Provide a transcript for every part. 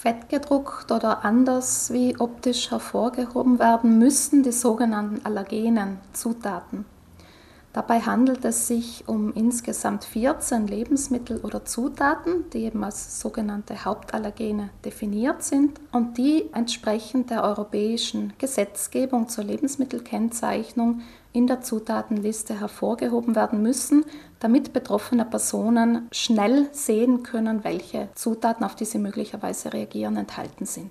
Fettgedruckt oder anders wie optisch hervorgehoben werden müssen die sogenannten allergenen Zutaten. Dabei handelt es sich um insgesamt 14 Lebensmittel oder Zutaten, die eben als sogenannte Hauptallergene definiert sind und die entsprechend der europäischen Gesetzgebung zur Lebensmittelkennzeichnung in der Zutatenliste hervorgehoben werden müssen, damit betroffene Personen schnell sehen können, welche Zutaten, auf die sie möglicherweise reagieren, enthalten sind.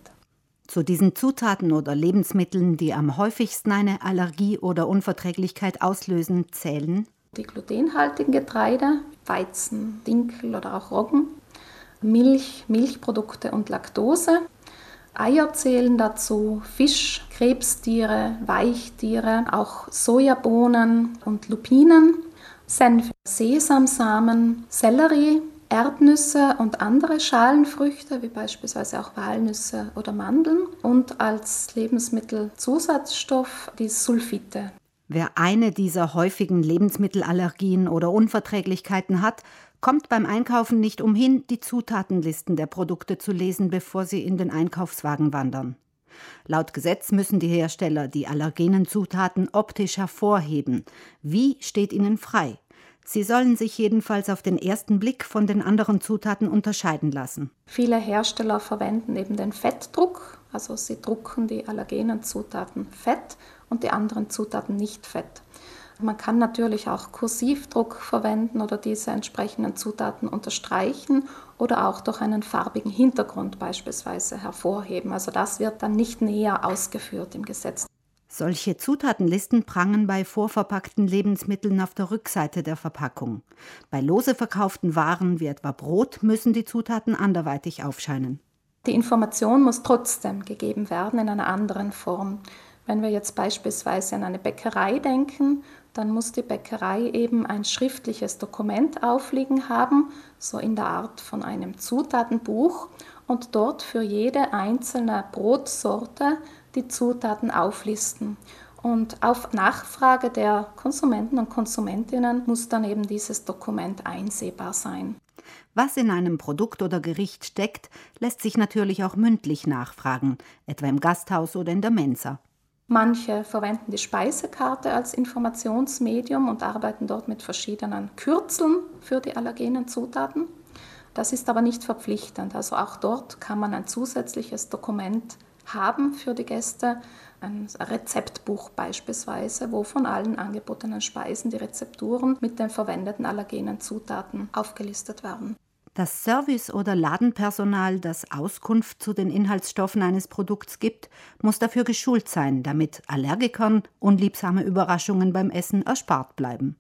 Zu diesen Zutaten oder Lebensmitteln, die am häufigsten eine Allergie oder Unverträglichkeit auslösen, zählen die glutenhaltigen Getreide, Weizen, Dinkel oder auch Roggen, Milch, Milchprodukte und Laktose. Eier zählen dazu, Fisch, Krebstiere, Weichtiere, auch Sojabohnen und Lupinen, Senf, Sesamsamen, Sellerie, Erdnüsse und andere Schalenfrüchte, wie beispielsweise auch Walnüsse oder Mandeln und als Lebensmittelzusatzstoff die Sulfite. Wer eine dieser häufigen Lebensmittelallergien oder Unverträglichkeiten hat, kommt beim Einkaufen nicht umhin, die Zutatenlisten der Produkte zu lesen, bevor sie in den Einkaufswagen wandern. Laut Gesetz müssen die Hersteller die allergenen Zutaten optisch hervorheben. Wie steht ihnen frei? Sie sollen sich jedenfalls auf den ersten Blick von den anderen Zutaten unterscheiden lassen. Viele Hersteller verwenden eben den Fettdruck, also sie drucken die allergenen Zutaten fett und die anderen Zutaten nicht fett. Man kann natürlich auch Kursivdruck verwenden oder diese entsprechenden Zutaten unterstreichen oder auch durch einen farbigen Hintergrund beispielsweise hervorheben. Also das wird dann nicht näher ausgeführt im Gesetz. Solche Zutatenlisten prangen bei vorverpackten Lebensmitteln auf der Rückseite der Verpackung. Bei lose verkauften Waren wie etwa Brot müssen die Zutaten anderweitig aufscheinen. Die Information muss trotzdem gegeben werden in einer anderen Form. Wenn wir jetzt beispielsweise an eine Bäckerei denken, dann muss die Bäckerei eben ein schriftliches Dokument aufliegen haben, so in der Art von einem Zutatenbuch und dort für jede einzelne Brotsorte die Zutaten auflisten. Und auf Nachfrage der Konsumenten und Konsumentinnen muss dann eben dieses Dokument einsehbar sein. Was in einem Produkt oder Gericht steckt, lässt sich natürlich auch mündlich nachfragen, etwa im Gasthaus oder in der Mensa. Manche verwenden die Speisekarte als Informationsmedium und arbeiten dort mit verschiedenen Kürzeln für die allergenen Zutaten. Das ist aber nicht verpflichtend. Also auch dort kann man ein zusätzliches Dokument haben für die Gäste. Ein Rezeptbuch beispielsweise, wo von allen angebotenen Speisen die Rezepturen mit den verwendeten allergenen Zutaten aufgelistet werden. Das Service- oder Ladenpersonal, das Auskunft zu den Inhaltsstoffen eines Produkts gibt, muss dafür geschult sein, damit Allergikern unliebsame Überraschungen beim Essen erspart bleiben.